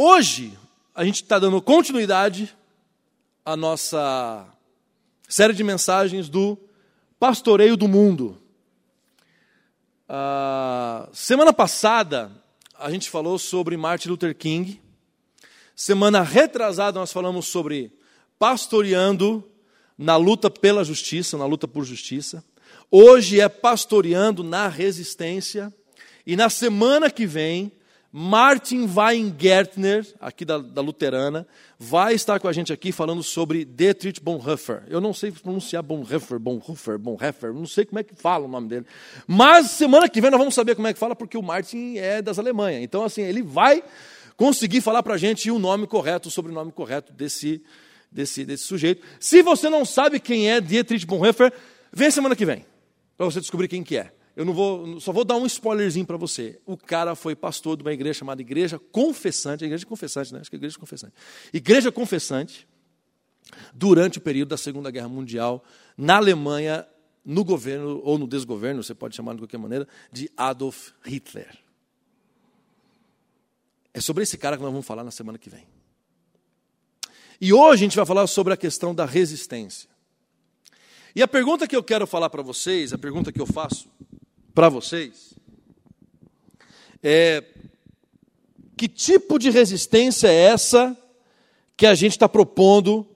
Hoje, a gente está dando continuidade à nossa série de mensagens do Pastoreio do Mundo. Uh, semana passada, a gente falou sobre Martin Luther King. Semana retrasada, nós falamos sobre pastoreando na luta pela justiça, na luta por justiça. Hoje é pastoreando na resistência. E na semana que vem, Martin Weingärtner, aqui da, da, Luterana, vai estar com a gente aqui falando sobre Dietrich Bonhoeffer. Eu não sei pronunciar Bonhoeffer, Bonhoeffer, Bonhoeffer, não sei como é que fala o nome dele. Mas semana que vem nós vamos saber como é que fala, porque o Martin é das Alemanha. Então, assim, ele vai conseguir falar para a gente o nome correto, o sobrenome correto desse, desse, desse sujeito. Se você não sabe quem é Dietrich Bonhoeffer, vem semana que vem, para você descobrir quem que é. Eu não vou, só vou dar um spoilerzinho para você. O cara foi pastor de uma igreja chamada Igreja Confessante, igreja confessante, né? Acho que é igreja confessante. Igreja confessante durante o período da Segunda Guerra Mundial na Alemanha, no governo ou no desgoverno, você pode chamar de qualquer maneira, de Adolf Hitler. É sobre esse cara que nós vamos falar na semana que vem. E hoje a gente vai falar sobre a questão da resistência. E a pergunta que eu quero falar para vocês, a pergunta que eu faço para vocês é que tipo de resistência é essa que a gente está propondo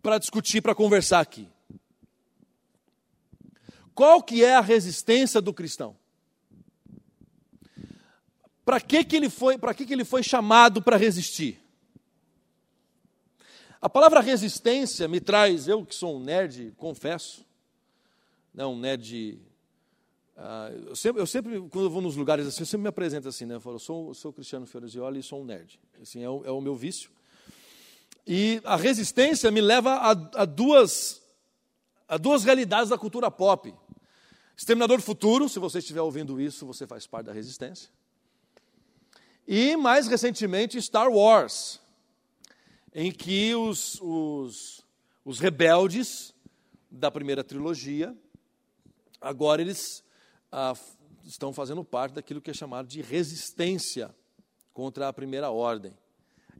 para discutir, para conversar aqui? Qual que é a resistência do cristão? Para que, que ele foi, para que, que ele foi chamado para resistir? A palavra resistência me traz, eu que sou um nerd, confesso, né, um nerd. Uh, eu, sempre, eu, sempre, quando eu vou nos lugares assim, eu sempre me apresento assim, né? Eu falo, sou, eu sou Cristiano Fiorizioli e sou um nerd. Assim, é o, é o meu vício. E a resistência me leva a, a, duas, a duas realidades da cultura pop. Exterminador do Futuro, se você estiver ouvindo isso, você faz parte da resistência. E, mais recentemente, Star Wars, em que os, os, os rebeldes da primeira trilogia agora eles ah, estão fazendo parte daquilo que é chamado de resistência contra a primeira ordem.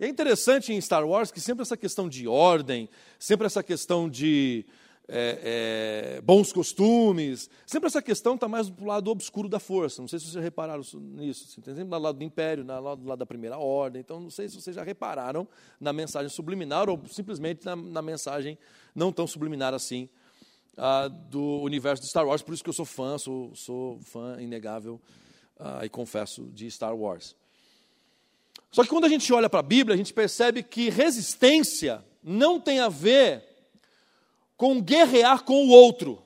É interessante em Star Wars que sempre essa questão de ordem, sempre essa questão de é, é, bons costumes, sempre essa questão está mais do lado obscuro da força. Não sei se vocês repararam nisso. Assim, tem sempre do lado do império, do lado, do lado da primeira ordem. Então, não sei se vocês já repararam na mensagem subliminar ou simplesmente na, na mensagem não tão subliminar assim uh, do universo de Star Wars, por isso que eu sou fã, sou, sou fã inegável uh, e confesso de Star Wars. Só que quando a gente olha para a Bíblia, a gente percebe que resistência não tem a ver com guerrear com o outro.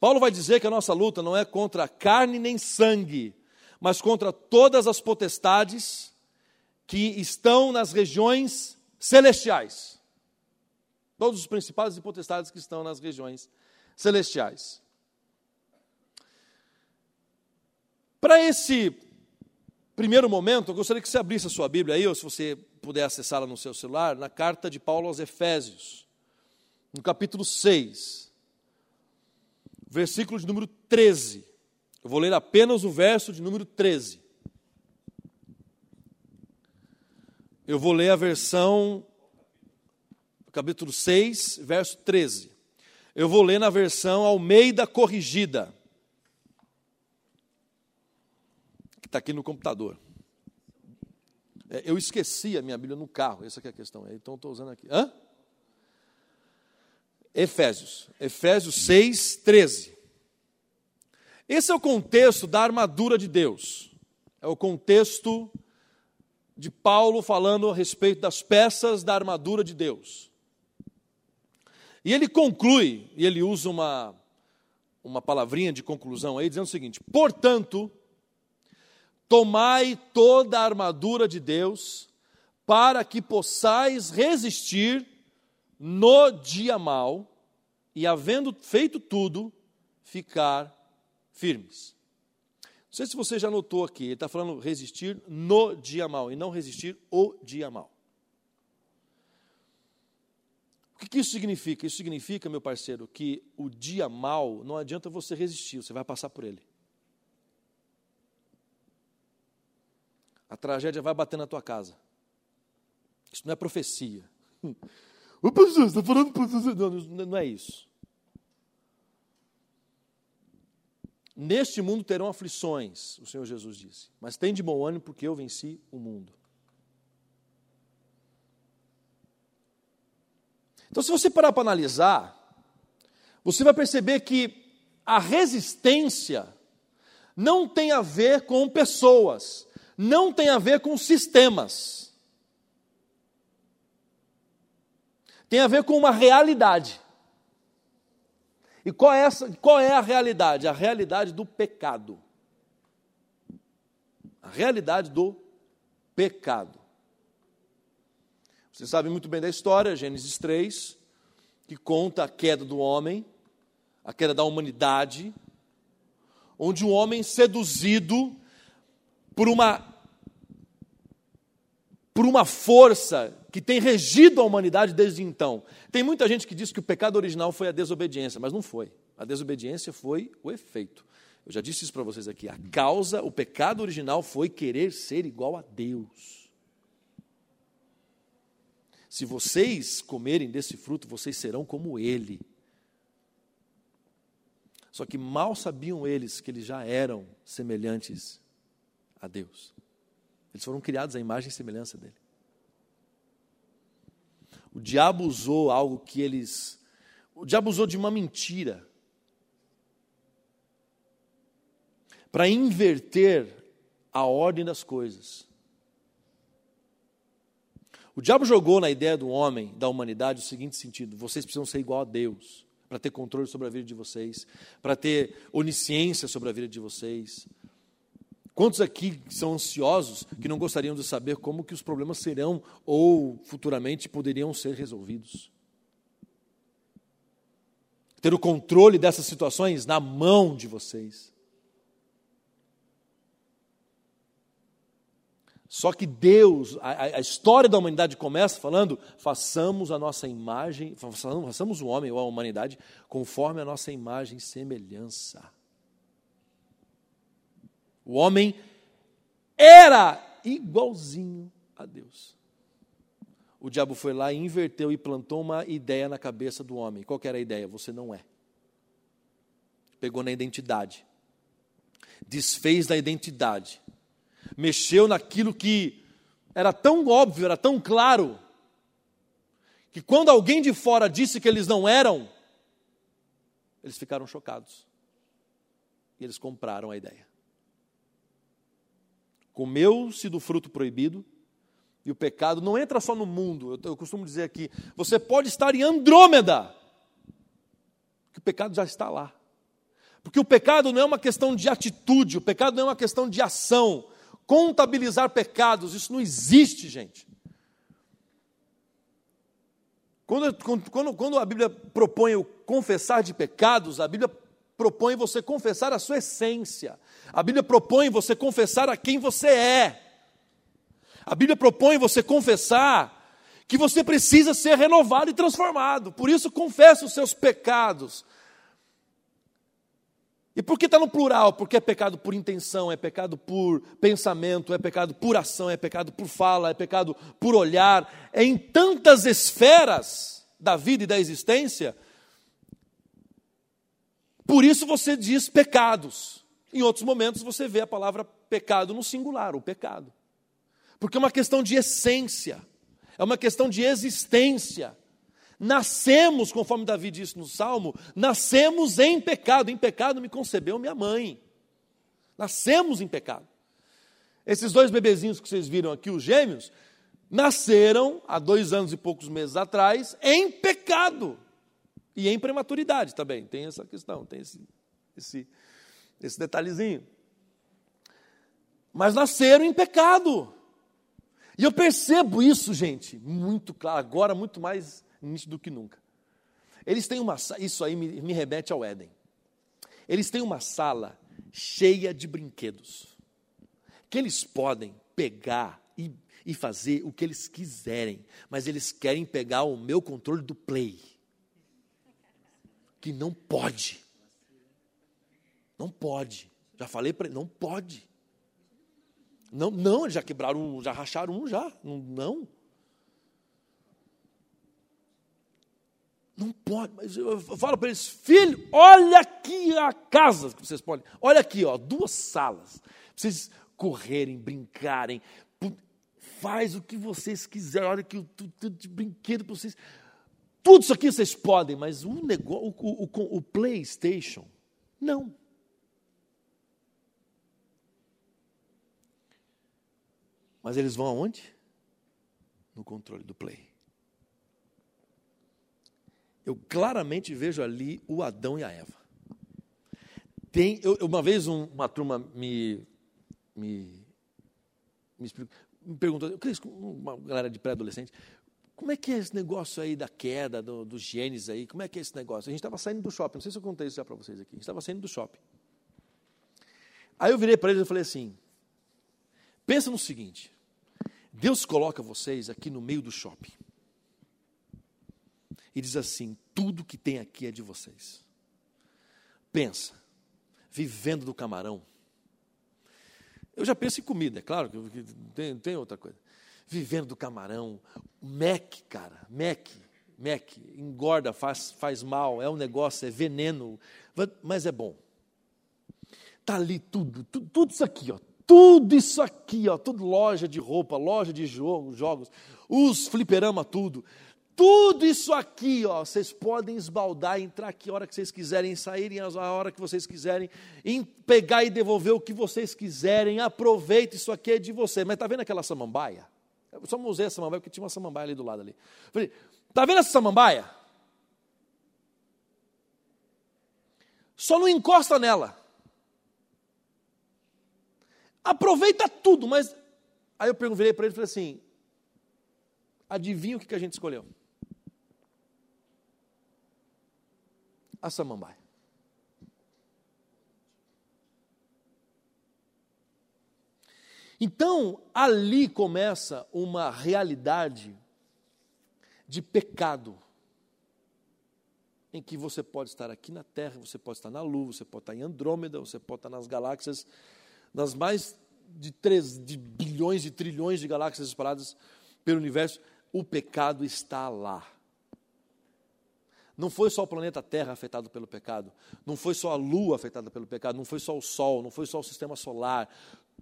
Paulo vai dizer que a nossa luta não é contra carne nem sangue, mas contra todas as potestades que estão nas regiões celestiais todos os principados e potestades que estão nas regiões celestiais. Para esse primeiro momento, eu gostaria que você abrisse a sua Bíblia aí, ou se você puder acessá-la no seu celular, na carta de Paulo aos Efésios, no capítulo 6, versículo de número 13. Eu vou ler apenas o verso de número 13. Eu vou ler a versão capítulo 6, verso 13. Eu vou ler na versão Almeida Corrigida, que está aqui no computador. É, eu esqueci a minha Bíblia no carro, essa é a questão, então estou usando aqui. Hã? Efésios, Efésios 6, 13. Esse é o contexto da armadura de Deus. É o contexto de Paulo falando a respeito das peças da armadura de Deus. E ele conclui, e ele usa uma, uma palavrinha de conclusão aí, dizendo o seguinte: portanto, tomai toda a armadura de Deus, para que possais resistir no dia mal, e havendo feito tudo, ficar firmes. Não sei se você já notou aqui, ele está falando resistir no dia mal, e não resistir o dia mal. O que isso significa? Isso significa, meu parceiro, que o dia mal não adianta você resistir, você vai passar por ele. A tragédia vai bater na tua casa. Isso não é profecia. O pastor está falando não, não é isso. Neste mundo terão aflições, o Senhor Jesus disse, mas tem de bom ânimo porque eu venci o mundo. Então, se você parar para analisar, você vai perceber que a resistência não tem a ver com pessoas, não tem a ver com sistemas. Tem a ver com uma realidade. E qual é, essa, qual é a realidade? A realidade do pecado. A realidade do pecado. Você sabe muito bem da história, Gênesis 3, que conta a queda do homem, a queda da humanidade, onde um homem seduzido por uma por uma força que tem regido a humanidade desde então. Tem muita gente que diz que o pecado original foi a desobediência, mas não foi. A desobediência foi o efeito. Eu já disse isso para vocês aqui. A causa, o pecado original foi querer ser igual a Deus. Se vocês comerem desse fruto, vocês serão como ele. Só que mal sabiam eles que eles já eram semelhantes a Deus. Eles foram criados à imagem e semelhança dele. O diabo usou algo que eles. O diabo usou de uma mentira para inverter a ordem das coisas. O diabo jogou na ideia do homem, da humanidade, o seguinte sentido: vocês precisam ser igual a Deus, para ter controle sobre a vida de vocês, para ter onisciência sobre a vida de vocês. Quantos aqui são ansiosos que não gostariam de saber como que os problemas serão ou futuramente poderiam ser resolvidos? Ter o controle dessas situações na mão de vocês. Só que Deus, a, a, história da humanidade começa falando: façamos a nossa imagem, façamos, o homem ou a humanidade conforme a nossa imagem e semelhança. O homem era igualzinho a Deus. O diabo foi lá e inverteu e plantou uma ideia na cabeça do homem. Qual era a ideia? Você não é. Pegou na identidade. Desfez da identidade mexeu naquilo que era tão óbvio, era tão claro, que quando alguém de fora disse que eles não eram, eles ficaram chocados. E eles compraram a ideia. Comeu-se do fruto proibido, e o pecado não entra só no mundo. Eu, eu costumo dizer aqui: você pode estar em Andrômeda, que o pecado já está lá. Porque o pecado não é uma questão de atitude, o pecado não é uma questão de ação, contabilizar pecados, isso não existe, gente. Quando, quando, quando a Bíblia propõe o confessar de pecados, a Bíblia propõe você confessar a sua essência. A Bíblia propõe você confessar a quem você é. A Bíblia propõe você confessar que você precisa ser renovado e transformado. Por isso, confessa os seus pecados. E por que está no plural? Porque é pecado por intenção, é pecado por pensamento, é pecado por ação, é pecado por fala, é pecado por olhar. É em tantas esferas da vida e da existência. Por isso você diz pecados. Em outros momentos você vê a palavra pecado no singular, o pecado. Porque é uma questão de essência, é uma questão de existência. Nascemos, conforme Davi disse no Salmo, nascemos em pecado. Em pecado me concebeu minha mãe. Nascemos em pecado. Esses dois bebezinhos que vocês viram aqui, os gêmeos, nasceram há dois anos e poucos meses atrás em pecado. E em prematuridade também. Tem essa questão, tem esse, esse, esse detalhezinho. Mas nasceram em pecado. E eu percebo isso, gente, muito claro, agora muito mais nítido do que nunca. Eles têm uma isso aí me, me remete ao Éden. Eles têm uma sala cheia de brinquedos que eles podem pegar e, e fazer o que eles quiserem, mas eles querem pegar o meu controle do play. Que não pode. Não pode. Já falei para não pode. Não, não, já quebraram já racharam um já. Não. não. Não pode, mas eu falo para eles, filho, olha aqui a casa que vocês podem. Olha aqui, ó, duas salas. Vocês correrem, brincarem, faz o que vocês quiserem, olha que tudo de brinquedo para vocês. Tudo isso aqui vocês podem, mas o negócio, o, o, o PlayStation, não. Mas eles vão aonde? No controle do Play. Eu claramente vejo ali o Adão e a Eva. Tem, eu, uma vez um, uma turma me, me, me, me perguntou, uma galera de pré-adolescente, como é que é esse negócio aí da queda, do, genes aí? Como é que é esse negócio? A gente estava saindo do shopping, não sei se eu contei isso já para vocês aqui. A gente estava saindo do shopping. Aí eu virei para eles e falei assim: pensa no seguinte, Deus coloca vocês aqui no meio do shopping e diz assim: tudo que tem aqui é de vocês. Pensa, vivendo do camarão, eu já penso em comida, é claro que tem, tem outra coisa. Vivendo do camarão, Mac, cara, Mac, Mac, engorda, faz, faz mal, é um negócio, é veneno, mas é bom. Está ali tudo, tudo, tudo isso aqui, ó, tudo isso aqui, ó, tudo loja de roupa, loja de jogo, jogos, os fliperama, tudo. Tudo isso aqui, ó, vocês podem esbaldar, entrar aqui a hora que vocês quiserem, saírem a hora que vocês quiserem, pegar e devolver o que vocês quiserem, aproveite, isso aqui é de você. Mas está vendo aquela samambaia? Eu só não usei a samambaia porque tinha uma samambaia ali do lado ali. Falei, está vendo essa samambaia? Só não encosta nela. Aproveita tudo, mas. Aí eu virei para ele e falei assim: adivinha o que a gente escolheu? A samambaia. Então, ali começa uma realidade de pecado, em que você pode estar aqui na Terra, você pode estar na Lua, você pode estar em Andrômeda, você pode estar nas galáxias, nas mais de, três, de bilhões, de trilhões de galáxias espalhadas pelo universo, o pecado está lá. Não foi só o planeta Terra afetado pelo pecado, não foi só a Lua afetada pelo pecado, não foi só o Sol, não foi só o sistema solar.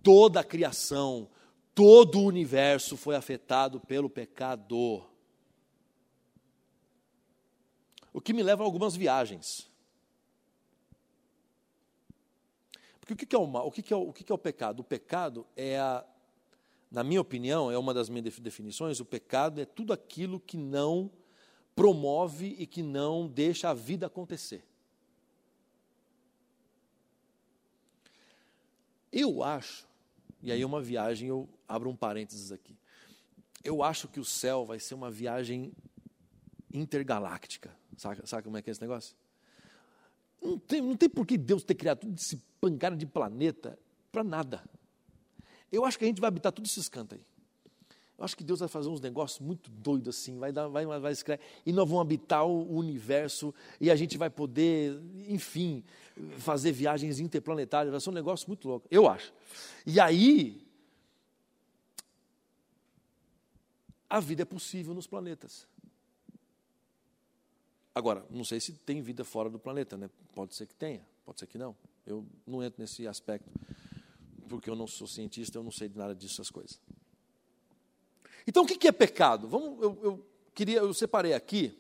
Toda a criação, todo o universo foi afetado pelo pecado. O que me leva a algumas viagens. Porque o que é o mal? O que é o, o, que é o pecado? O pecado é a, na minha opinião, é uma das minhas definições, o pecado é tudo aquilo que não promove e que não deixa a vida acontecer. Eu acho, e aí é uma viagem, eu abro um parênteses aqui. Eu acho que o céu vai ser uma viagem intergaláctica. Sabe como é que é esse negócio? Não tem, não tem por que Deus ter criado tudo esse pancada de planeta para nada. Eu acho que a gente vai habitar todos esses cantos aí. Eu acho que Deus vai fazer uns negócios muito doidos assim, vai dar, vai, vai escrever, e nós vamos habitar o universo e a gente vai poder, enfim, fazer viagens interplanetárias, vai ser um negócio muito louco, eu acho. E aí, a vida é possível nos planetas. Agora, não sei se tem vida fora do planeta, né? Pode ser que tenha, pode ser que não. Eu não entro nesse aspecto, porque eu não sou cientista, eu não sei de nada dessas coisas. Então, o que é pecado? Vamos, eu, eu queria, eu separei aqui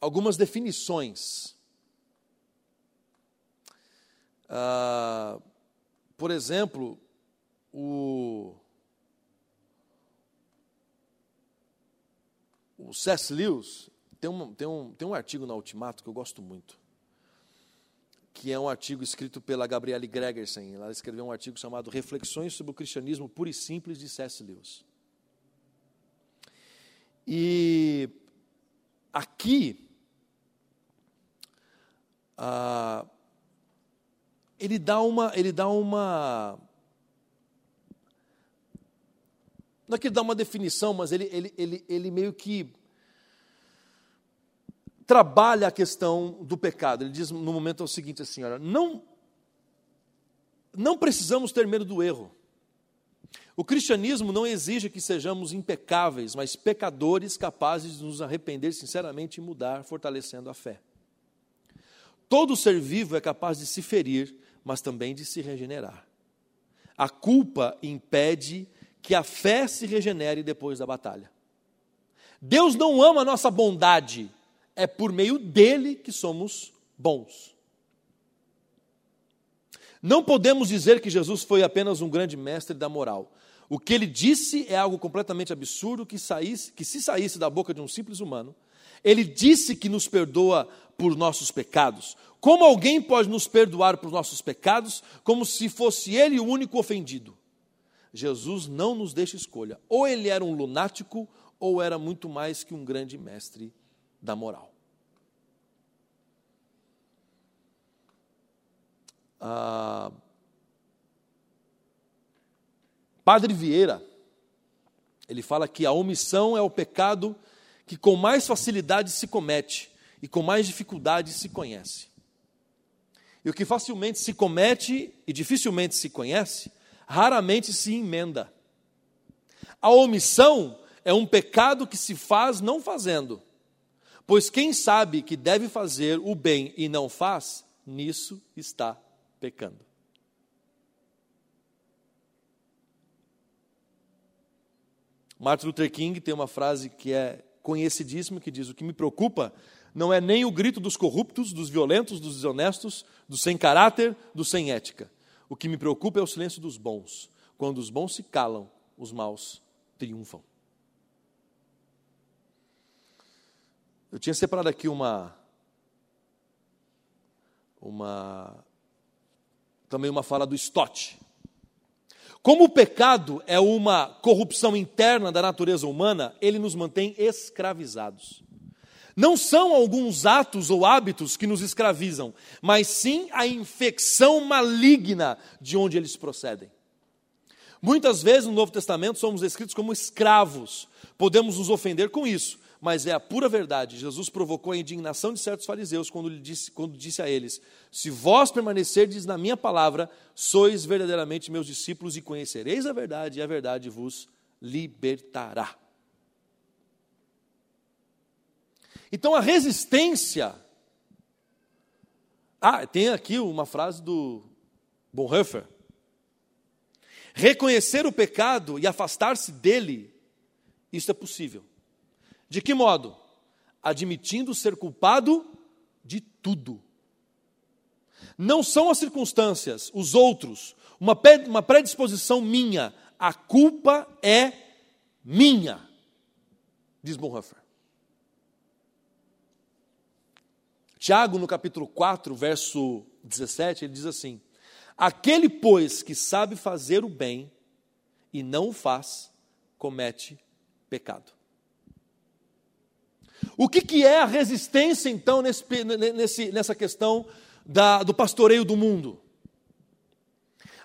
algumas definições. Ah, por exemplo, o, o C.S. Lewis tem um, tem, um, tem um artigo na Ultimato que eu gosto muito, que é um artigo escrito pela Gabriele Gregersen. Ela escreveu um artigo chamado Reflexões sobre o Cristianismo Puro e Simples de C.S. Lewis. E aqui, ah, ele dá uma, ele dá uma, Não é que ele dá uma definição, mas ele, ele, ele, ele meio que trabalha a questão do pecado. Ele diz no momento é o seguinte assim, olha, não não precisamos ter medo do erro. O cristianismo não exige que sejamos impecáveis, mas pecadores capazes de nos arrepender sinceramente e mudar, fortalecendo a fé. Todo ser vivo é capaz de se ferir, mas também de se regenerar. A culpa impede que a fé se regenere depois da batalha. Deus não ama a nossa bondade, é por meio dele que somos bons. Não podemos dizer que Jesus foi apenas um grande mestre da moral. O que ele disse é algo completamente absurdo que, saísse, que se saísse da boca de um simples humano. Ele disse que nos perdoa por nossos pecados. Como alguém pode nos perdoar por nossos pecados, como se fosse ele o único ofendido? Jesus não nos deixa escolha. Ou ele era um lunático, ou era muito mais que um grande mestre da moral. Ah, Padre Vieira, ele fala que a omissão é o pecado que com mais facilidade se comete e com mais dificuldade se conhece. E o que facilmente se comete e dificilmente se conhece, raramente se emenda. A omissão é um pecado que se faz não fazendo, pois quem sabe que deve fazer o bem e não faz, nisso está pecando. Martin Luther King tem uma frase que é conhecidíssima que diz: O que me preocupa não é nem o grito dos corruptos, dos violentos, dos desonestos, dos sem caráter, dos sem ética. O que me preocupa é o silêncio dos bons. Quando os bons se calam, os maus triunfam. Eu tinha separado aqui uma uma também uma fala do Stott. Como o pecado é uma corrupção interna da natureza humana, ele nos mantém escravizados. Não são alguns atos ou hábitos que nos escravizam, mas sim a infecção maligna de onde eles procedem. Muitas vezes no Novo Testamento somos escritos como escravos, podemos nos ofender com isso, mas é a pura verdade. Jesus provocou a indignação de certos fariseus quando, disse, quando disse a eles: Se vós permanecerdes na minha palavra, sois verdadeiramente meus discípulos e conhecereis a verdade, e a verdade vos libertará. Então a resistência. Ah, tem aqui uma frase do Bonhoeffer. Reconhecer o pecado e afastar-se dele, isso é possível. De que modo? Admitindo ser culpado de tudo. Não são as circunstâncias, os outros, uma predisposição minha. A culpa é minha, diz Bonhoeffer. Tiago, no capítulo 4, verso 17, ele diz assim: Aquele, pois, que sabe fazer o bem e não o faz, comete pecado. O que, que é a resistência, então, nesse, nesse, nessa questão da, do pastoreio do mundo?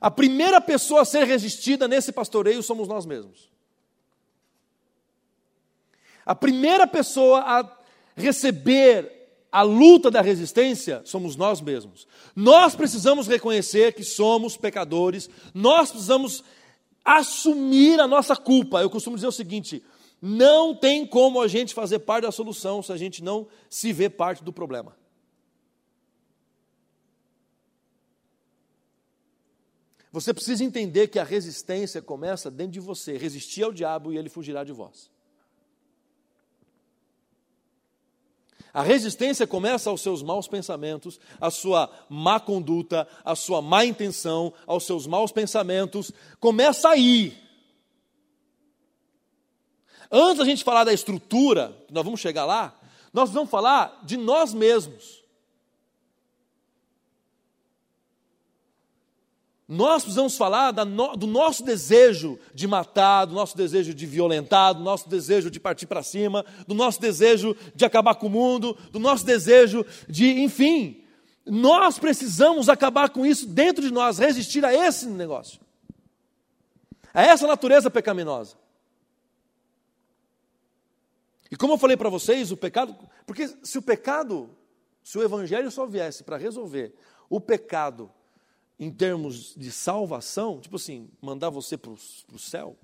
A primeira pessoa a ser resistida nesse pastoreio somos nós mesmos. A primeira pessoa a receber a luta da resistência somos nós mesmos. Nós precisamos reconhecer que somos pecadores, nós precisamos assumir a nossa culpa. Eu costumo dizer o seguinte: não tem como a gente fazer parte da solução se a gente não se vê parte do problema. Você precisa entender que a resistência começa dentro de você. Resistir ao diabo e ele fugirá de vós. A resistência começa aos seus maus pensamentos, à sua má conduta, à sua má intenção, aos seus maus pensamentos. Começa aí. Antes da gente falar da estrutura, nós vamos chegar lá, nós vamos falar de nós mesmos. Nós precisamos falar do nosso desejo de matar, do nosso desejo de violentar, do nosso desejo de partir para cima, do nosso desejo de acabar com o mundo, do nosso desejo de, enfim, nós precisamos acabar com isso dentro de nós, resistir a esse negócio, a essa natureza pecaminosa. E como eu falei para vocês, o pecado. Porque se o pecado, se o evangelho só viesse para resolver o pecado em termos de salvação, tipo assim, mandar você para o céu,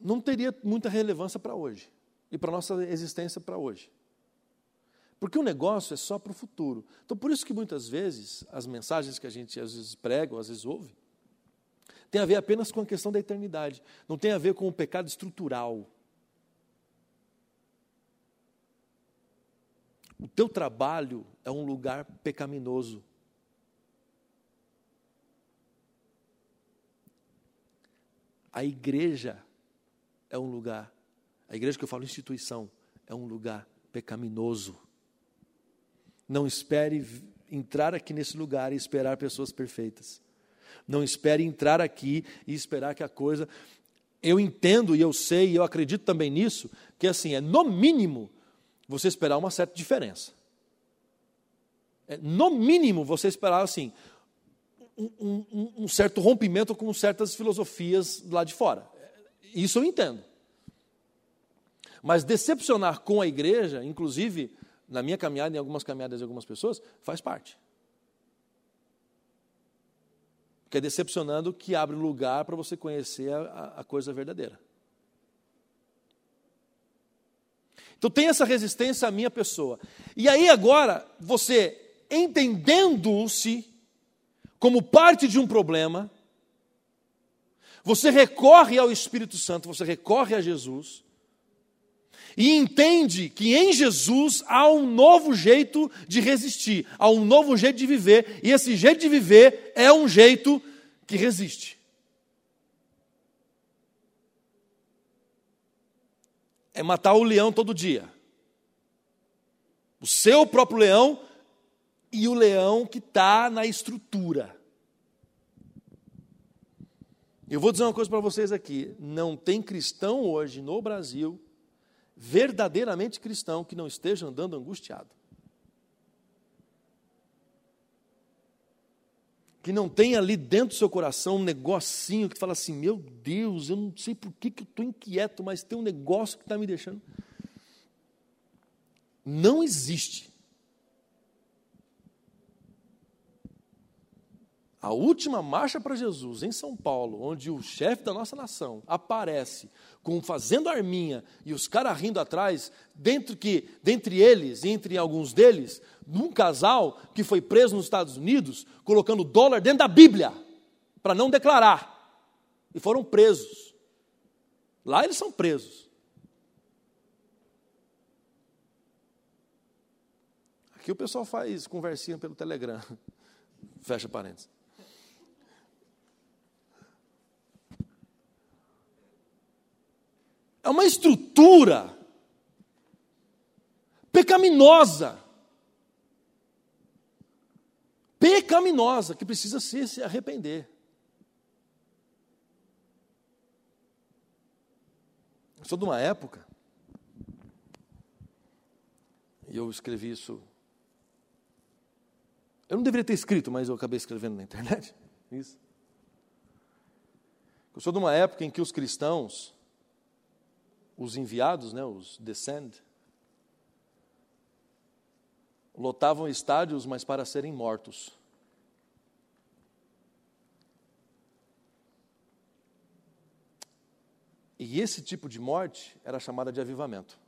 não teria muita relevância para hoje e para a nossa existência para hoje. Porque o negócio é só para o futuro. Então, por isso que muitas vezes as mensagens que a gente às vezes prega, ou às vezes ouve, tem a ver apenas com a questão da eternidade. Não tem a ver com o pecado estrutural. O teu trabalho é um lugar pecaminoso. A igreja é um lugar, a igreja que eu falo instituição, é um lugar pecaminoso. Não espere entrar aqui nesse lugar e esperar pessoas perfeitas. Não espere entrar aqui e esperar que a coisa. Eu entendo e eu sei e eu acredito também nisso, que assim, é no mínimo você esperar uma certa diferença. É, no mínimo você esperar assim, um, um, um certo rompimento com certas filosofias lá de fora. Isso eu entendo. Mas decepcionar com a igreja, inclusive na minha caminhada, em algumas caminhadas de algumas pessoas, faz parte. Porque é decepcionando que abre lugar para você conhecer a, a coisa verdadeira. Então tem essa resistência à minha pessoa. E aí agora, você entendendo-se como parte de um problema, você recorre ao Espírito Santo, você recorre a Jesus, e entende que em Jesus há um novo jeito de resistir, há um novo jeito de viver, e esse jeito de viver é um jeito que resiste. É matar o leão todo dia. O seu próprio leão e o leão que está na estrutura. Eu vou dizer uma coisa para vocês aqui: não tem cristão hoje no Brasil verdadeiramente cristão que não esteja andando angustiado. Que não tenha ali dentro do seu coração um negocinho que fala assim: meu Deus, eu não sei por que, que eu estou inquieto, mas tem um negócio que está me deixando. Não existe. A última marcha para Jesus em São Paulo, onde o chefe da nossa nação aparece com fazendo arminha e os caras rindo atrás, dentro que, dentre eles, entre alguns deles, num casal que foi preso nos Estados Unidos, colocando dólar dentro da Bíblia, para não declarar. E foram presos. Lá eles são presos. Aqui o pessoal faz conversinha pelo Telegram. Fecha parênteses. É uma estrutura pecaminosa. Pecaminosa, que precisa se, se arrepender. Eu sou de uma época, e eu escrevi isso. Eu não deveria ter escrito, mas eu acabei escrevendo na internet. Isso. Eu sou de uma época em que os cristãos os enviados, né, os descend, lotavam estádios, mas para serem mortos. E esse tipo de morte era chamada de avivamento.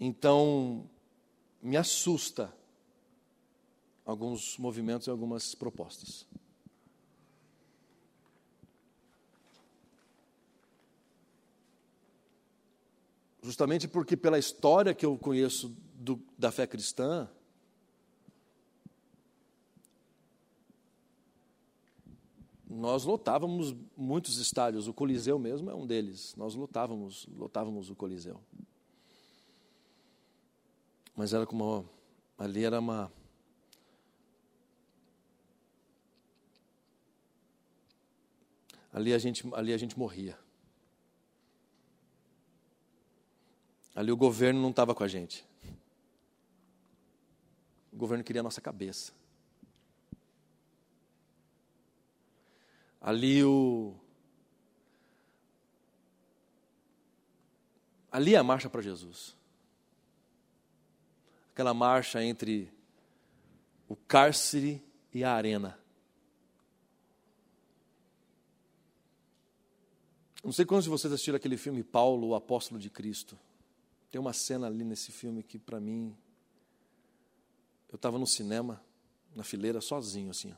Então, me assusta alguns movimentos e algumas propostas. Justamente porque, pela história que eu conheço do, da fé cristã, nós lotávamos muitos estádios, o Coliseu mesmo é um deles. Nós lotávamos, lotávamos o Coliseu. Mas era como ali era uma ali a gente, ali a gente morria. Ali o governo não estava com a gente. O governo queria a nossa cabeça. Ali o. Ali é a marcha para Jesus. Aquela marcha entre o cárcere e a arena. Não sei quantos de vocês assistiram aquele filme Paulo, o Apóstolo de Cristo. Tem uma cena ali nesse filme que, para mim, eu estava no cinema, na fileira, sozinho, assim.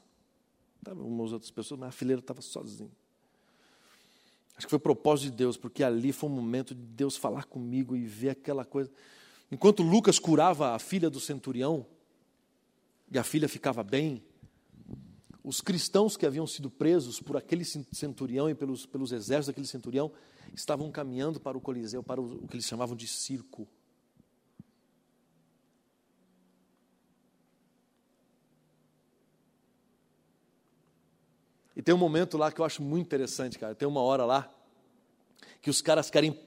Estavam umas outras pessoas, mas a fileira estava sozinho. Acho que foi propósito de Deus, porque ali foi um momento de Deus falar comigo e ver aquela coisa. Enquanto Lucas curava a filha do centurião, e a filha ficava bem, os cristãos que haviam sido presos por aquele centurião e pelos, pelos exércitos daquele centurião estavam caminhando para o Coliseu, para o, o que eles chamavam de circo. E tem um momento lá que eu acho muito interessante, cara. Tem uma hora lá que os caras querem.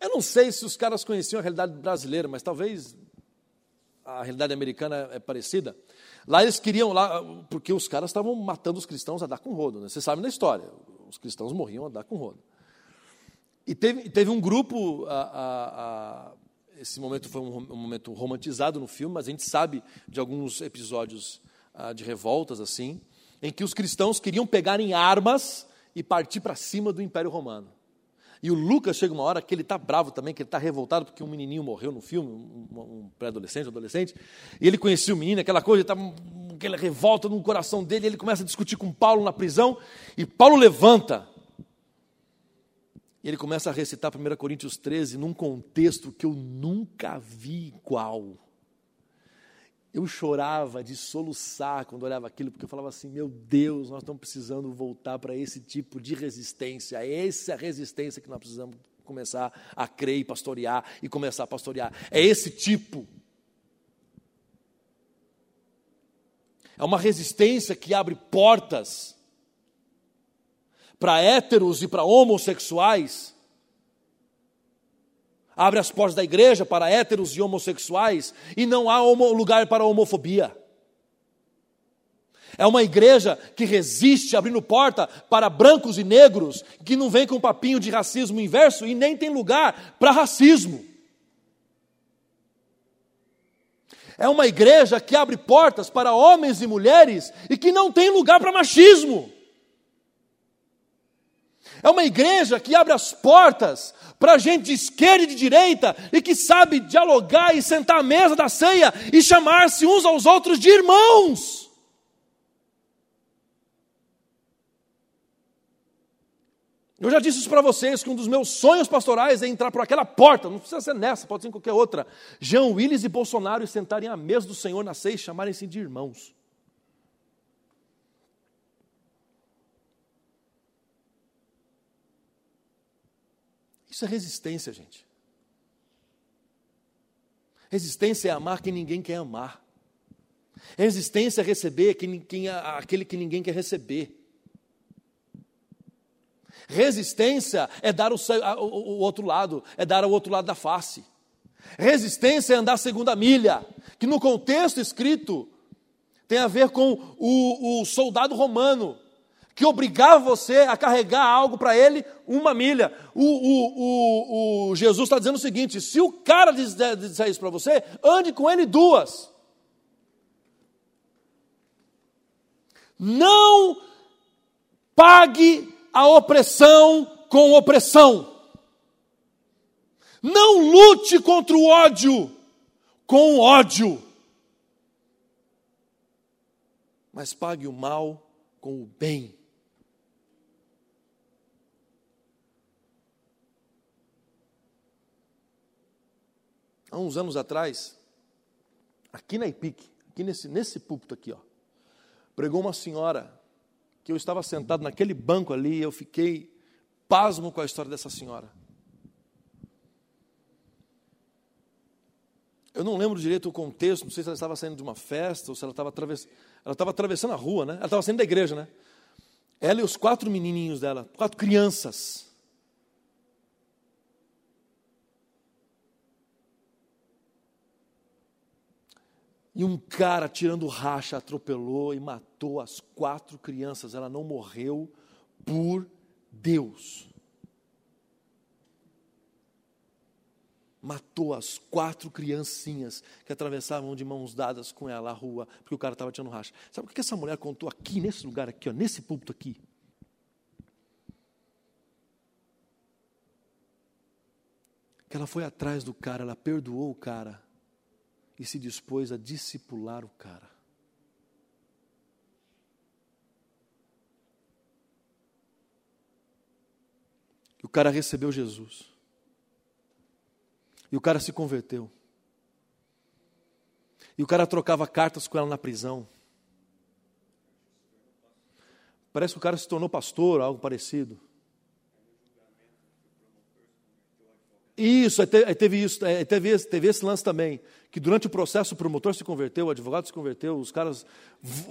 Eu não sei se os caras conheciam a realidade brasileira, mas talvez a realidade americana é parecida. Lá eles queriam, lá, porque os caras estavam matando os cristãos a dar com rodo, né? Você sabe da história. Os cristãos morriam a dar com rodo. E teve, teve um grupo, a, a, a, esse momento foi um, um, momento romantizado no filme, mas a gente sabe de alguns episódios ah, de revoltas assim em que os cristãos queriam pegar em armas e partir para cima do Império Romano. E o Lucas chega uma hora que ele está bravo também, que ele está revoltado porque um menininho morreu no filme, um, um pré-adolescente, adolescente, e ele conhecia o menino, aquela coisa, estava aquela revolta no coração dele, ele começa a discutir com Paulo na prisão, e Paulo levanta, e ele começa a recitar 1 Coríntios 13 num contexto que eu nunca vi igual. Eu chorava de soluçar quando olhava aquilo, porque eu falava assim: meu Deus, nós estamos precisando voltar para esse tipo de resistência. Essa é a resistência que nós precisamos começar a crer e pastorear e começar a pastorear. É esse tipo. É uma resistência que abre portas para héteros e para homossexuais abre as portas da igreja para héteros e homossexuais e não há lugar para homofobia. É uma igreja que resiste abrindo porta para brancos e negros, que não vem com papinho de racismo inverso e nem tem lugar para racismo. É uma igreja que abre portas para homens e mulheres e que não tem lugar para machismo. É uma igreja que abre as portas para gente de esquerda e de direita e que sabe dialogar e sentar à mesa da ceia e chamar-se uns aos outros de irmãos. Eu já disse isso para vocês, que um dos meus sonhos pastorais é entrar por aquela porta, não precisa ser nessa, pode ser em qualquer outra. Jean Willis e Bolsonaro sentarem à mesa do Senhor na ceia e chamarem-se de irmãos. Isso é resistência, gente. Resistência é amar quem ninguém quer amar. Resistência é receber quem, quem, aquele que ninguém quer receber. Resistência é dar o, o, o outro lado, é dar o outro lado da face. Resistência é andar segunda milha, que no contexto escrito tem a ver com o, o soldado romano que obrigava você a carregar algo para ele uma milha. O, o, o, o Jesus está dizendo o seguinte: se o cara disser isso para você, ande com ele duas. Não pague a opressão com opressão. Não lute contra o ódio com ódio. Mas pague o mal com o bem. Há uns anos atrás, aqui na IPIC, aqui nesse, nesse púlpito aqui, ó, pregou uma senhora que eu estava sentado naquele banco ali e eu fiquei pasmo com a história dessa senhora. Eu não lembro direito o contexto, não sei se ela estava saindo de uma festa ou se ela estava atravessando, ela estava atravessando a rua, né? Ela estava saindo da igreja, né? Ela e os quatro menininhos dela, quatro crianças. E um cara tirando racha atropelou e matou as quatro crianças. Ela não morreu por Deus. Matou as quatro criancinhas que atravessavam de mãos dadas com ela a rua, porque o cara estava tirando racha. Sabe o que essa mulher contou aqui, nesse lugar aqui, ó, nesse púlpito aqui? Que ela foi atrás do cara, ela perdoou o cara e se dispôs a discipular o cara. E o cara recebeu Jesus. E o cara se converteu. E o cara trocava cartas com ela na prisão. Parece que o cara se tornou pastor, algo parecido. Isso, teve isso, teve esse, teve esse lance também, que durante o processo o promotor se converteu, o advogado se converteu, os caras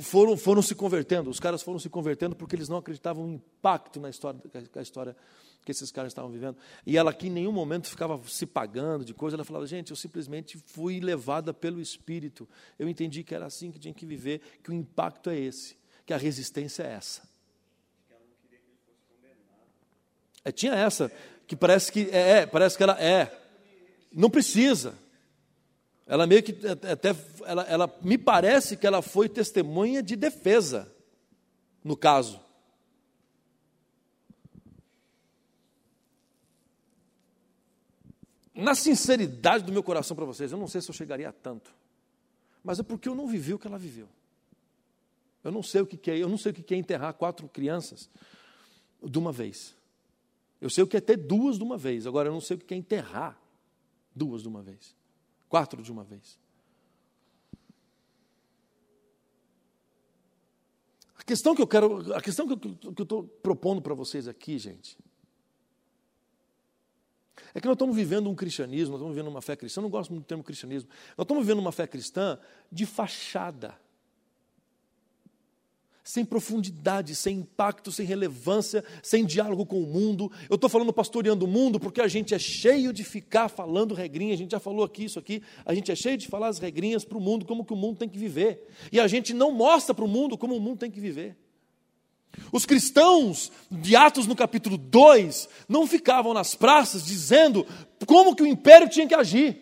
foram, foram se convertendo, os caras foram se convertendo porque eles não acreditavam no impacto na história, que a história que esses caras estavam vivendo. E ela aqui em nenhum momento ficava se pagando de coisa, ela falava, gente, eu simplesmente fui levada pelo Espírito, eu entendi que era assim que tinha que viver, que o impacto é esse, que a resistência é essa. É, tinha essa, que parece que é, é, parece que ela é. Não precisa. Ela meio que até ela, ela me parece que ela foi testemunha de defesa no caso. Na sinceridade do meu coração para vocês, eu não sei se eu chegaria a tanto. Mas é porque eu não vivi o que ela viveu. Eu não sei o que é, eu não sei o que é enterrar quatro crianças de uma vez. Eu sei o que é ter duas de uma vez, agora eu não sei o que é enterrar duas de uma vez, quatro de uma vez. A questão que eu quero, a questão que eu estou propondo para vocês aqui, gente, é que nós estamos vivendo um cristianismo, nós estamos vivendo uma fé cristã, eu não gosto muito do termo cristianismo, nós estamos vivendo uma fé cristã de fachada sem profundidade, sem impacto, sem relevância, sem diálogo com o mundo. Eu estou falando pastoreando o mundo porque a gente é cheio de ficar falando regrinha, a gente já falou aqui isso aqui, a gente é cheio de falar as regrinhas para o mundo, como que o mundo tem que viver. E a gente não mostra para o mundo como o mundo tem que viver. Os cristãos de Atos no capítulo 2 não ficavam nas praças dizendo como que o império tinha que agir.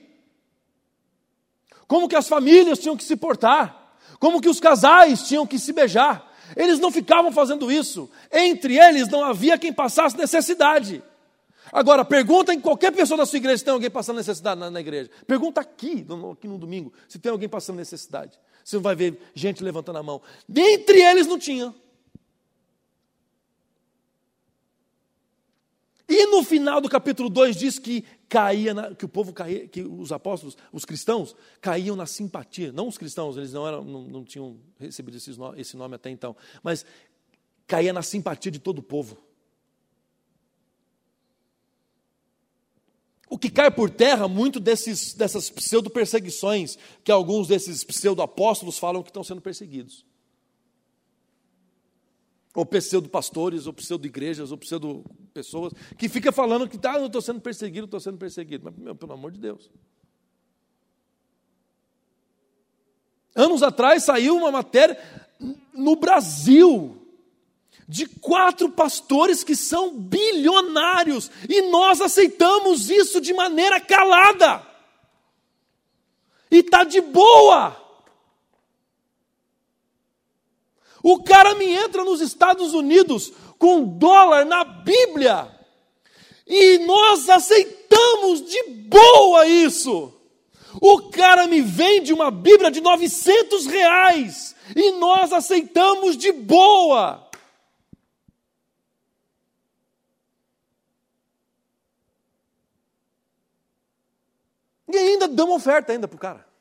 Como que as famílias tinham que se portar, como que os casais tinham que se beijar, eles não ficavam fazendo isso. Entre eles não havia quem passasse necessidade. Agora, pergunta em qualquer pessoa da sua igreja se tem alguém passando necessidade na, na igreja. Pergunta aqui no, aqui no domingo se tem alguém passando necessidade. Você não vai ver gente levantando a mão. Dentre eles não tinha. E no final do capítulo 2 diz que caía na, que o povo caía, que os apóstolos, os cristãos, caíam na simpatia. Não os cristãos, eles não, eram, não, não tinham recebido esse nome, esse nome até então, mas caía na simpatia de todo o povo. O que cai por terra, muito desses, dessas pseudo-perseguições que alguns desses pseudo-apóstolos falam que estão sendo perseguidos ou pseudo-pastores, ou pseudo-igrejas, ou pseudo-pessoas, que fica falando que tá, eu estou sendo perseguido, estou sendo perseguido. Mas, meu, pelo amor de Deus. Anos atrás saiu uma matéria no Brasil de quatro pastores que são bilionários e nós aceitamos isso de maneira calada. E está de boa. O cara me entra nos Estados Unidos com dólar na Bíblia. E nós aceitamos de boa isso. O cara me vende uma Bíblia de 900 reais. E nós aceitamos de boa. E ainda damos oferta ainda para o cara.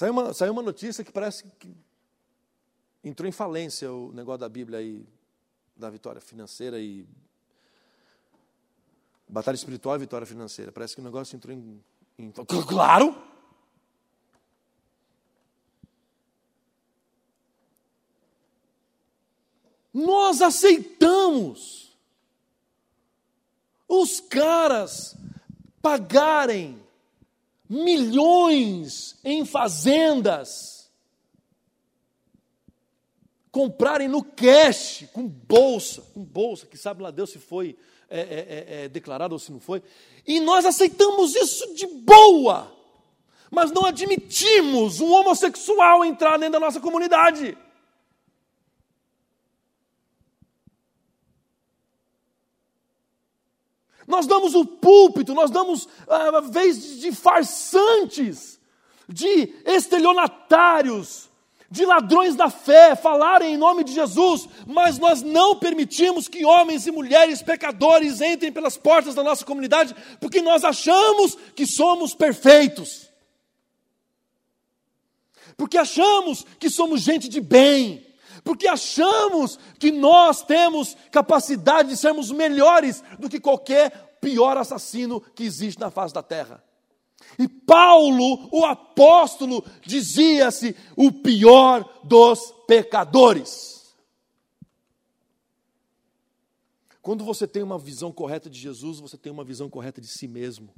Saiu uma, saiu uma notícia que parece que entrou em falência o negócio da Bíblia aí, da vitória financeira e. Batalha espiritual e vitória financeira. Parece que o negócio entrou em. em claro! Nós aceitamos. Os caras pagarem milhões em fazendas, comprarem no cash, com bolsa, com bolsa, que sabe lá Deus se foi é, é, é, é, declarado ou se não foi, e nós aceitamos isso de boa, mas não admitimos um homossexual entrar dentro da nossa comunidade. Nós damos o púlpito, nós damos a ah, vez de farsantes, de estelionatários, de ladrões da fé falarem em nome de Jesus, mas nós não permitimos que homens e mulheres pecadores entrem pelas portas da nossa comunidade, porque nós achamos que somos perfeitos. Porque achamos que somos gente de bem porque achamos que nós temos capacidade de sermos melhores do que qualquer pior assassino que existe na face da terra. E Paulo, o apóstolo, dizia-se o pior dos pecadores. Quando você tem uma visão correta de Jesus, você tem uma visão correta de si mesmo.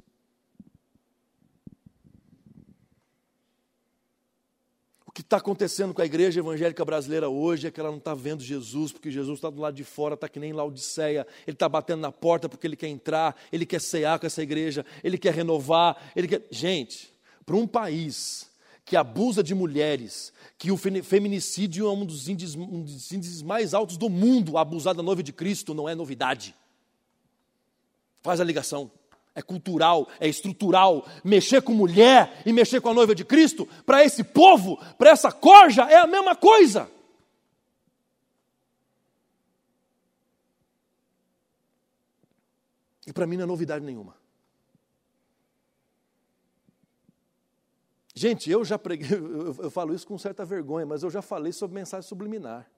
Que está acontecendo com a igreja evangélica brasileira hoje é que ela não está vendo Jesus, porque Jesus está do lado de fora, está que nem Laodiceia, ele está batendo na porta porque ele quer entrar, ele quer cear com essa igreja, ele quer renovar, ele quer. Gente, para um país que abusa de mulheres, que o feminicídio é um dos, índices, um dos índices mais altos do mundo, abusar da noiva de Cristo não é novidade. Faz a ligação é cultural, é estrutural. Mexer com mulher e mexer com a noiva de Cristo, para esse povo, para essa corja, é a mesma coisa. E para mim não é novidade nenhuma. Gente, eu já preguei, eu, eu, falo isso com certa vergonha, mas eu já falei sobre mensagem subliminar.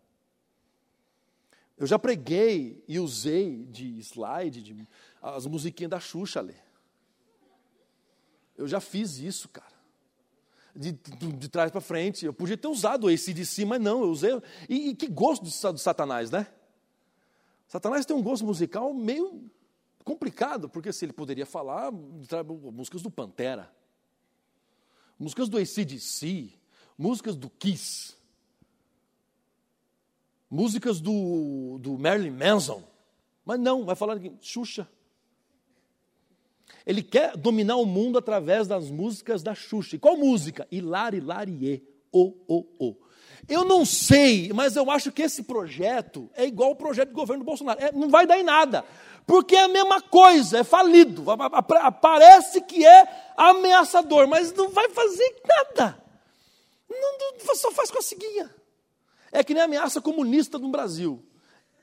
Eu já preguei e usei de slide, de as musiquinhas da Xuxa ali. Eu já fiz isso, cara. De, de, de trás para frente. Eu podia ter usado esse de cima, mas não, eu usei. E, e que gosto do, do Satanás, né? Satanás tem um gosto musical meio complicado, porque se ele poderia falar músicas do Pantera, músicas do ACDC, músicas do Kiss, músicas do, do Marilyn Manson, mas não, vai falar de Xuxa. Ele quer dominar o mundo através das músicas da Xuxa. E qual música? Hilari, Larie, o, o, o. Eu não sei, mas eu acho que esse projeto é igual ao projeto do governo do Bolsonaro. É, não vai dar em nada. Porque é a mesma coisa, é falido. Parece que é ameaçador, mas não vai fazer nada. Não, não, só faz conseguinha. É que nem a ameaça comunista no Brasil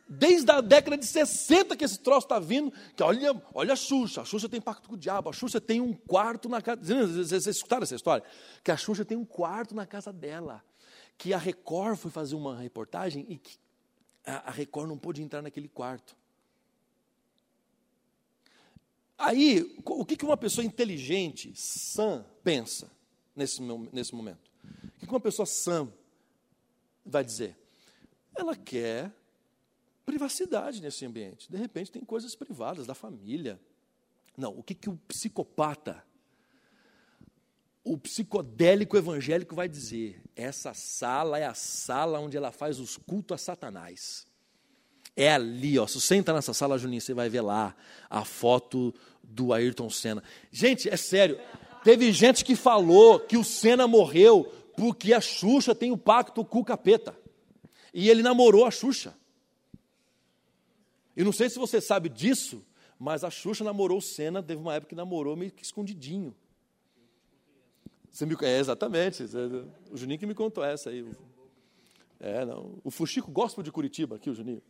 desde a década de 60 que esse troço está vindo, que olha, olha a Xuxa, a Xuxa tem pacto com o diabo, a Xuxa tem um quarto na casa. Vocês escutaram essa história? Que a Xuxa tem um quarto na casa dela. Que a Record foi fazer uma reportagem e que a Record não pôde entrar naquele quarto. Aí, o que uma pessoa inteligente, sã, pensa nesse, nesse momento? O que uma pessoa sã vai dizer? Ela quer privacidade nesse ambiente. De repente, tem coisas privadas da família. Não, o que, que o psicopata, o psicodélico evangélico vai dizer? Essa sala é a sala onde ela faz os cultos a Satanás. É ali, ó. Se você entrar nessa sala, Juninho, você vai ver lá a foto do Ayrton Senna. Gente, é sério. Teve gente que falou que o Senna morreu porque a Xuxa tem o pacto com o capeta. E ele namorou a Xuxa. E não sei se você sabe disso, mas a Xuxa namorou o Senna, teve uma época que namorou meio que escondidinho. Você me, é, exatamente. O Juninho que me contou essa aí. É, não. O Fuxico gosta de Curitiba, aqui, o Juninho.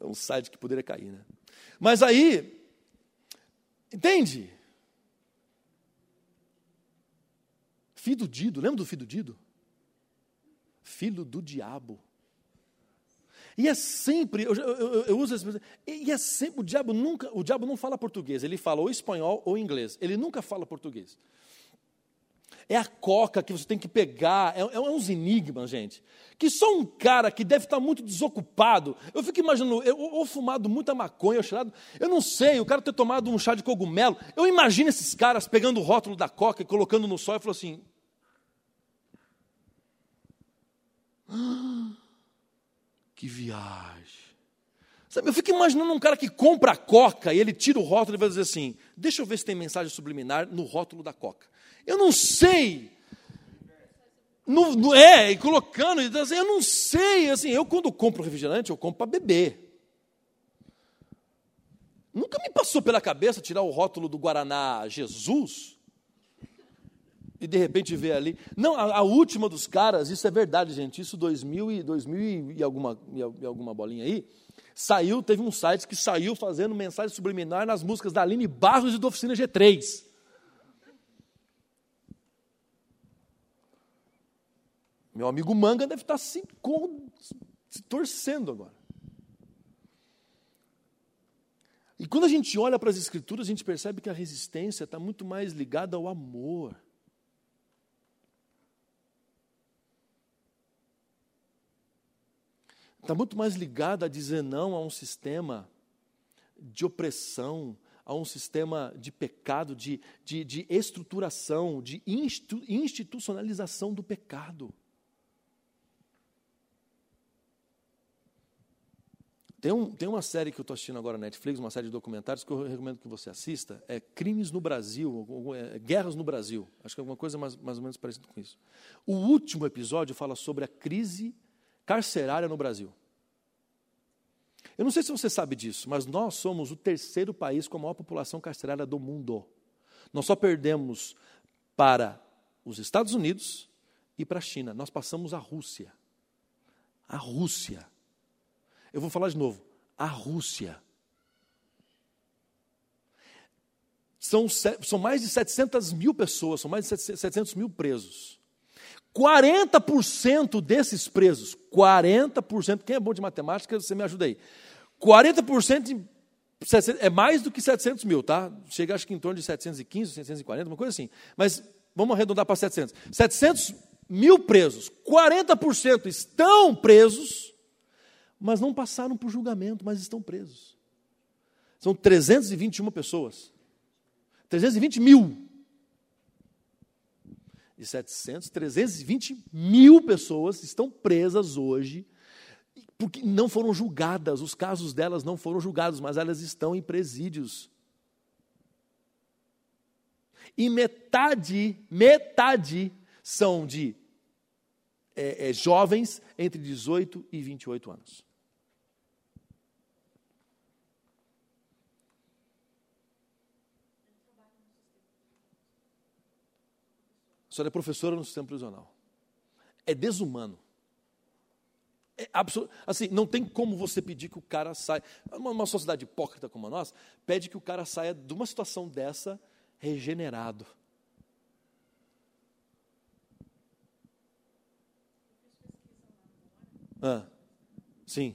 É um site que poderia cair, né? Mas aí, entende? Filho do Dido, lembra do filho do Dido? Filho do diabo. E é sempre, eu, eu, eu uso essa e é sempre, o diabo nunca, o diabo não fala português, ele fala ou espanhol ou inglês, ele nunca fala português. é a coca que você tem que pegar, é, é uns enigmas, gente. Que só um cara que deve estar muito desocupado, eu fico imaginando, eu, ou fumado muita maconha, ou cheirado, eu não sei, o cara ter tomado um chá de cogumelo, eu imagino esses caras pegando o rótulo da coca e colocando no sol e falou assim, que viagem. Sabe, eu fico imaginando um cara que compra a coca e ele tira o rótulo e vai dizer assim: deixa eu ver se tem mensagem subliminar no rótulo da coca. Eu não sei. No, no, é, e colocando, assim, eu não sei. Assim, eu quando compro refrigerante, eu compro para beber. Nunca me passou pela cabeça tirar o rótulo do Guaraná Jesus e de repente ver ali. Não, a, a, última dos caras, isso é verdade, gente. Isso 2000 e 2000 e alguma, e alguma bolinha aí. Saiu, teve um site que saiu fazendo mensagem subliminar nas músicas da Aline Barros e da Oficina G3. Meu amigo Manga deve estar se, se torcendo agora. E quando a gente olha para as Escrituras, a gente percebe que a resistência está muito mais ligada ao amor. Está muito mais ligado a dizer não a um sistema de opressão, a um sistema de pecado, de, de, de estruturação, de institu, institucionalização do pecado. Tem, um, tem uma série que eu estou assistindo agora na Netflix, uma série de documentários que eu recomendo que você assista, é Crimes no Brasil, é, Guerras no Brasil. Acho que é alguma coisa mais, mais ou menos parecida com isso. O último episódio fala sobre a crise carcerária no Brasil. Eu não sei se você sabe disso, mas nós somos o terceiro país com a maior população carcerária do mundo. Nós só perdemos para os Estados Unidos e para a China. Nós passamos a Rússia. A Rússia. Eu vou falar de novo. A Rússia. São, são mais de 700 mil pessoas, são mais de 700 mil presos. 40% desses presos, 40%, quem é bom de matemática, você me ajuda aí. 40% é mais do que 700 mil, tá? Chega acho que em torno de 715, 740, uma coisa assim. Mas vamos arredondar para 700. 700 mil presos, 40% estão presos, mas não passaram por julgamento, mas estão presos. São 321 pessoas. 320 mil de 700, 320 mil pessoas estão presas hoje, porque não foram julgadas, os casos delas não foram julgados, mas elas estão em presídios. E metade, metade são de é, é, jovens entre 18 e 28 anos. A senhora é professora no sistema prisional. É desumano. É absolut... Assim, não tem como você pedir que o cara saia. Uma, uma sociedade hipócrita como a nossa pede que o cara saia de uma situação dessa regenerado. Ah, sim.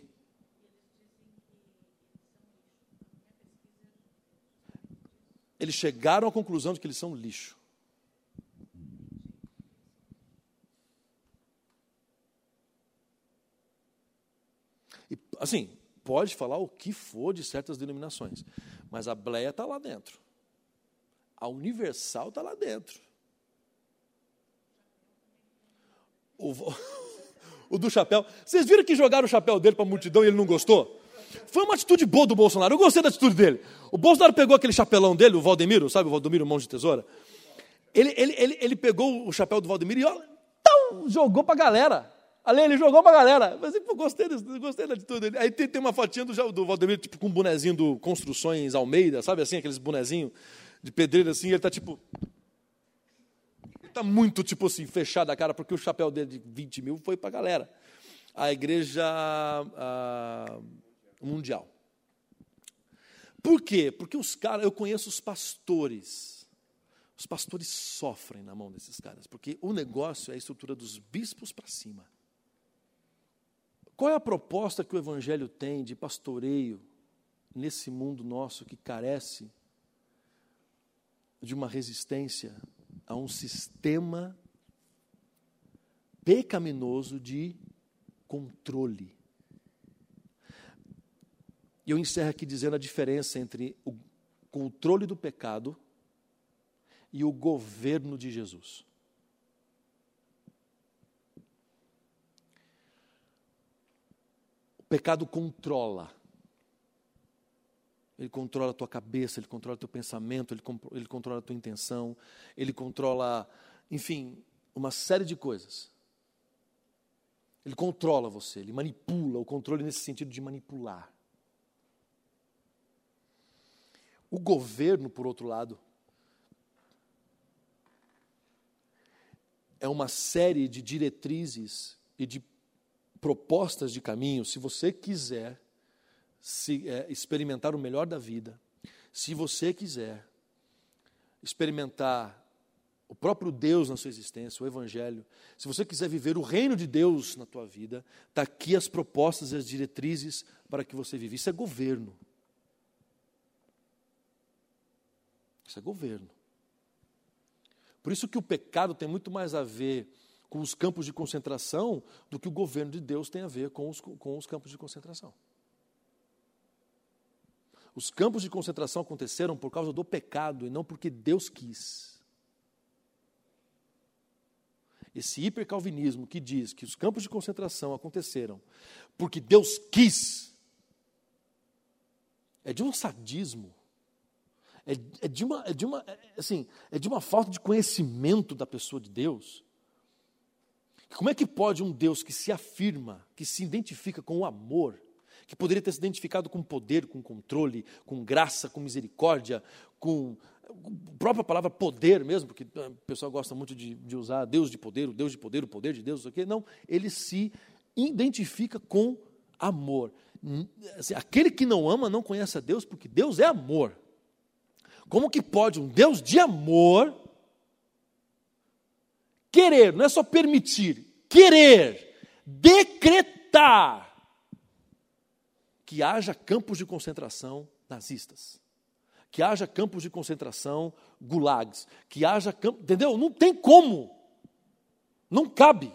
Eles chegaram à conclusão de que eles são lixo. Assim, pode falar o que for de certas denominações, mas a Bleia está lá dentro. A Universal está lá dentro. O, o, do chapéu. Vocês viram que jogaram o chapéu dele para a multidão e ele não gostou? Foi uma atitude boa do Bolsonaro. Eu gostei da atitude dele. O Bolsonaro pegou aquele chapelão dele, o Valdemiro, sabe o Valdemiro, mão de tesoura? Ele, ele, ele, ele pegou o chapéu do Valdemiro e ó, tão, jogou para a galera. Ali ele jogou pra galera. Mas eu gostei, gostei da atitude dele. Aí tem, tem uma fotinha do, do Valdemiro, tipo, com um bonezinho do Construções Almeida, sabe assim, aqueles bonezinhos de pedreiro assim, ele tá tipo. Ele tá muito, tipo assim, fechado a cara, porque o chapéu dele de 20 mil foi pra galera. A igreja a, mundial. Por quê? Porque os caras, eu conheço os pastores. Os pastores sofrem na mão desses caras, porque o negócio é a estrutura dos bispos para cima. Qual é a proposta que o Evangelho tem de pastoreio nesse mundo nosso que carece de uma resistência a um sistema pecaminoso de controle. E eu encerro aqui dizendo a diferença entre o controle do pecado e o governo de Jesus. Pecado controla. Ele controla a tua cabeça, ele controla o teu pensamento, ele, ele controla a tua intenção, ele controla, enfim, uma série de coisas. Ele controla você, ele manipula, o controle nesse sentido de manipular. O governo, por outro lado, é uma série de diretrizes e de propostas de caminho. Se você quiser se, é, experimentar o melhor da vida, se você quiser experimentar o próprio Deus na sua existência, o Evangelho, se você quiser viver o reino de Deus na tua vida, está aqui as propostas e as diretrizes para que você viva. Isso é governo. Isso é governo. Por isso que o pecado tem muito mais a ver com os campos de concentração do que o governo de Deus tem a ver com os, com os campos de concentração. Os campos de concentração aconteceram por causa do pecado e não porque Deus quis. Esse hipercalvinismo que diz que os campos de concentração aconteceram porque Deus quis, é de um sadismo é, é, de uma, é, de uma, é, assim, é de uma falta de conhecimento da pessoa de Deus. Como é que pode um Deus que se afirma, que se identifica com o amor, que poderia ter se identificado com poder, com controle, com graça, com misericórdia, com a própria palavra poder mesmo, porque o pessoal gosta muito de, de usar Deus de poder, o Deus de poder, o poder de Deus, não Não, ele se identifica com amor. Assim, aquele que não ama não conhece a Deus, porque Deus é amor. Como que pode um Deus de amor querer, não é só permitir, querer, decretar que haja campos de concentração nazistas, que haja campos de concentração gulags, que haja campos, entendeu? Não tem como. Não cabe.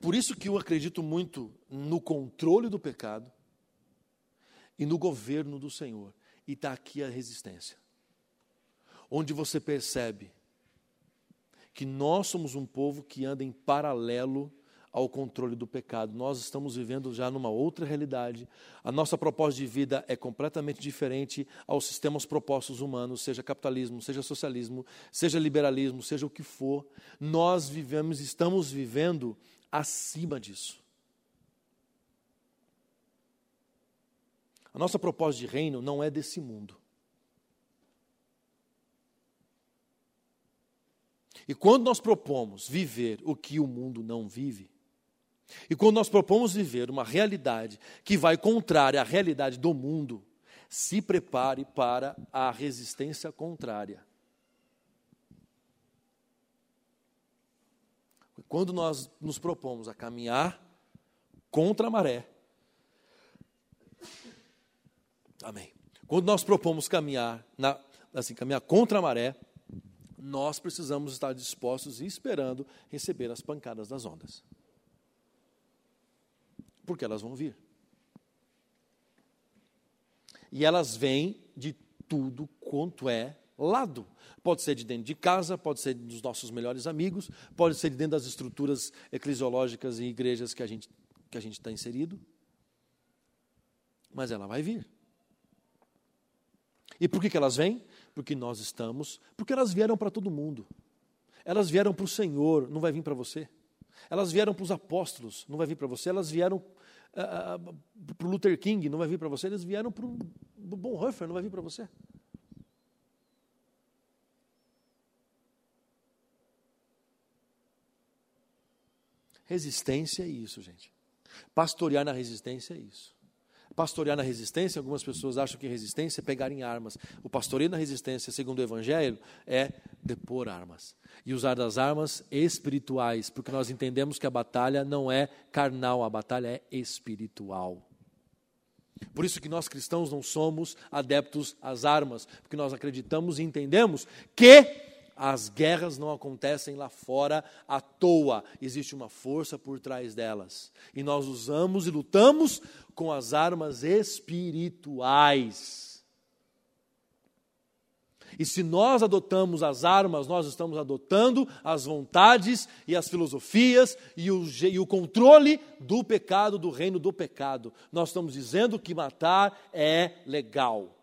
Por isso que eu acredito muito no controle do pecado, e no governo do Senhor. E está aqui a resistência. Onde você percebe que nós somos um povo que anda em paralelo ao controle do pecado. Nós estamos vivendo já numa outra realidade. A nossa proposta de vida é completamente diferente aos sistemas propostos humanos, seja capitalismo, seja socialismo, seja liberalismo, seja o que for. Nós vivemos, estamos vivendo acima disso. A nossa proposta de reino não é desse mundo. E quando nós propomos viver o que o mundo não vive, e quando nós propomos viver uma realidade que vai contrária à realidade do mundo, se prepare para a resistência contrária. Quando nós nos propomos a caminhar contra a maré, Amém. Quando nós propomos caminhar, na, assim, caminhar contra a maré, nós precisamos estar dispostos e esperando receber as pancadas das ondas. Porque elas vão vir. E elas vêm de tudo quanto é lado. Pode ser de dentro de casa, pode ser dos nossos melhores amigos, pode ser de dentro das estruturas eclesiológicas e igrejas que a gente que a gente está inserido. Mas ela vai vir. E por que, que elas vêm? Porque nós estamos, porque elas vieram para todo mundo. Elas vieram para o Senhor, não vai vir para você. Elas vieram para os apóstolos, não vai vir para você. Elas vieram uh, uh, para o Luther King, não vai vir para você. Eles vieram para o Bonhoeffer, não vai vir para você. Resistência é isso, gente. Pastorear na resistência é isso. Pastorear na resistência, algumas pessoas acham que resistência é pegar em armas. O pastoreio na resistência, segundo o Evangelho, é depor armas. E usar das armas espirituais, porque nós entendemos que a batalha não é carnal, a batalha é espiritual. Por isso que nós cristãos não somos adeptos às armas, porque nós acreditamos e entendemos que as guerras não acontecem lá fora à toa, existe uma força por trás delas. E nós usamos e lutamos com as armas espirituais. E se nós adotamos as armas, nós estamos adotando as vontades e as filosofias e o, e o controle do pecado, do reino do pecado. Nós estamos dizendo que matar é legal.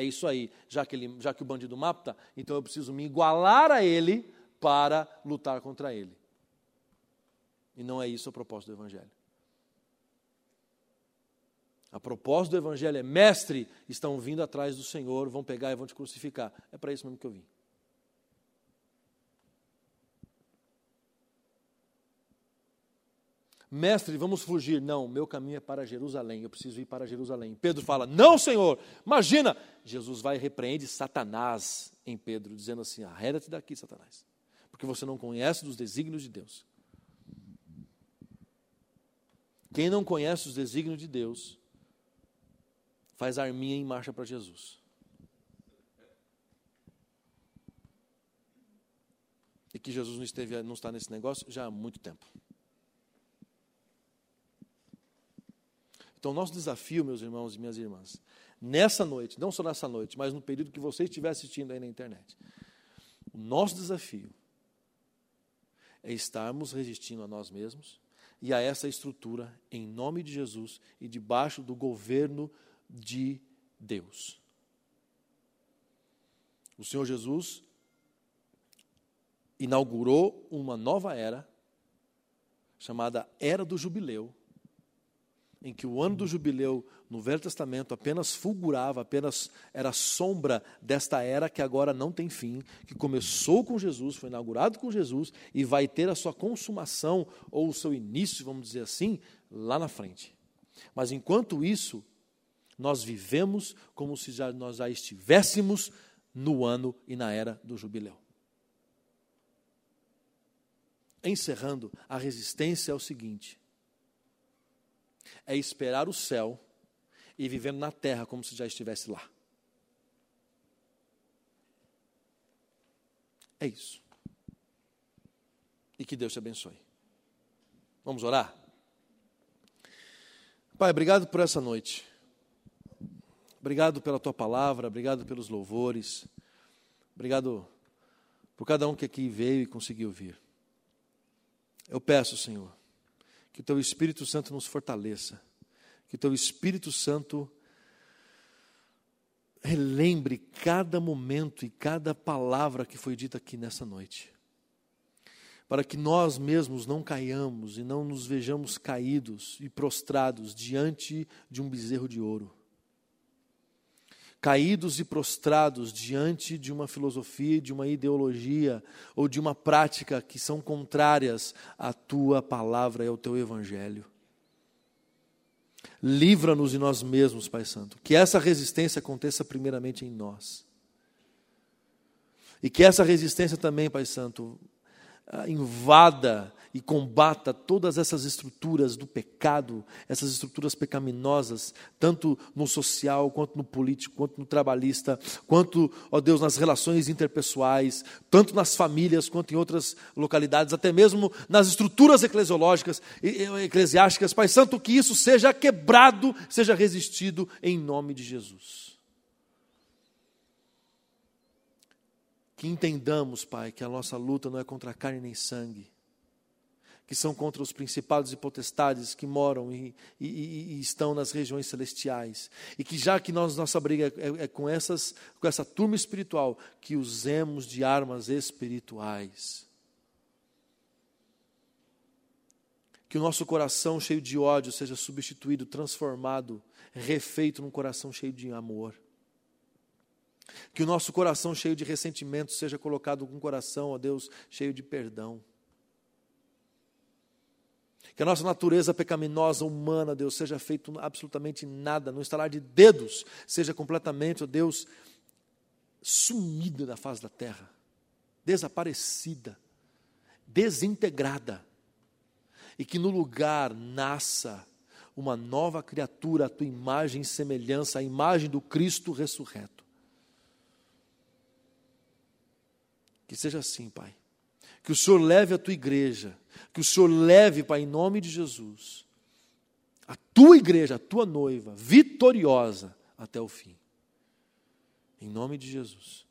É isso aí. Já que, ele, já que o bandido mata, então eu preciso me igualar a ele para lutar contra ele. E não é isso o propósito do Evangelho. A propósito do Evangelho é: mestre, estão vindo atrás do Senhor, vão pegar e vão te crucificar. É para isso mesmo que eu vim. Mestre, vamos fugir. Não, meu caminho é para Jerusalém, eu preciso ir para Jerusalém. Pedro fala: Não, Senhor, imagina. Jesus vai e repreende Satanás em Pedro, dizendo assim: Arreda-te daqui, Satanás, porque você não conhece dos desígnios de Deus. Quem não conhece os desígnios de Deus, faz a arminha em marcha para Jesus. E que Jesus não, esteve, não está nesse negócio já há muito tempo. Então, nosso desafio, meus irmãos e minhas irmãs, nessa noite, não só nessa noite, mas no período que você estiver assistindo aí na internet, o nosso desafio é estarmos resistindo a nós mesmos e a essa estrutura, em nome de Jesus e debaixo do governo de Deus. O Senhor Jesus inaugurou uma nova era, chamada Era do Jubileu, em que o ano do jubileu no Velho Testamento apenas fulgurava, apenas era sombra desta era que agora não tem fim, que começou com Jesus, foi inaugurado com Jesus e vai ter a sua consumação ou o seu início, vamos dizer assim, lá na frente. Mas enquanto isso, nós vivemos como se já, nós já estivéssemos no ano e na era do jubileu. Encerrando, a resistência é o seguinte: é esperar o céu e vivendo na terra como se já estivesse lá. É isso. E que Deus te abençoe. Vamos orar? Pai, obrigado por essa noite. Obrigado pela tua palavra, obrigado pelos louvores, obrigado por cada um que aqui veio e conseguiu vir. Eu peço, Senhor, que o teu Espírito Santo nos fortaleça, que o teu Espírito Santo relembre cada momento e cada palavra que foi dita aqui nessa noite. Para que nós mesmos não caiamos e não nos vejamos caídos e prostrados diante de um bezerro de ouro caídos e prostrados diante de uma filosofia, de uma ideologia ou de uma prática que são contrárias à tua palavra e ao teu evangelho. Livra-nos de nós mesmos, Pai Santo. Que essa resistência aconteça primeiramente em nós. E que essa resistência também, Pai Santo, ah, invada e combata todas essas estruturas do pecado, essas estruturas pecaminosas, tanto no social, quanto no político, quanto no trabalhista, quanto, ó Deus, nas relações interpessoais, tanto nas famílias quanto em outras localidades, até mesmo nas estruturas eclesiológicas, eclesiásticas. Pai Santo, que isso seja quebrado, seja resistido em nome de Jesus. Que entendamos, Pai, que a nossa luta não é contra carne nem sangue, que são contra os principados e potestades que moram e, e, e, estão nas regiões celestiais. E que já que nós, nossa briga é, é, com, essas, com essa turma espiritual, que usemos de armas espirituais. Que o nosso coração cheio de ódio seja substituído, transformado, refeito num coração cheio de amor. Que o nosso coração cheio de ressentimento seja colocado com um coração, ó Deus, cheio de perdão. Que a nossa natureza pecaminosa humana, Deus, seja feito absolutamente nada, no estalar de dedos, seja completamente, ó Deus, sumida da face da terra, desaparecida, desintegrada. E que no lugar nasça uma nova criatura, a tua imagem e semelhança, a imagem do Cristo ressurreto. Que seja assim, Pai. Que o Senhor leve a tua igreja, que o Senhor leve, Pai, em nome de Jesus, a tua igreja, a tua noiva, vitoriosa até o fim. Em nome de Jesus.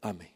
Amém.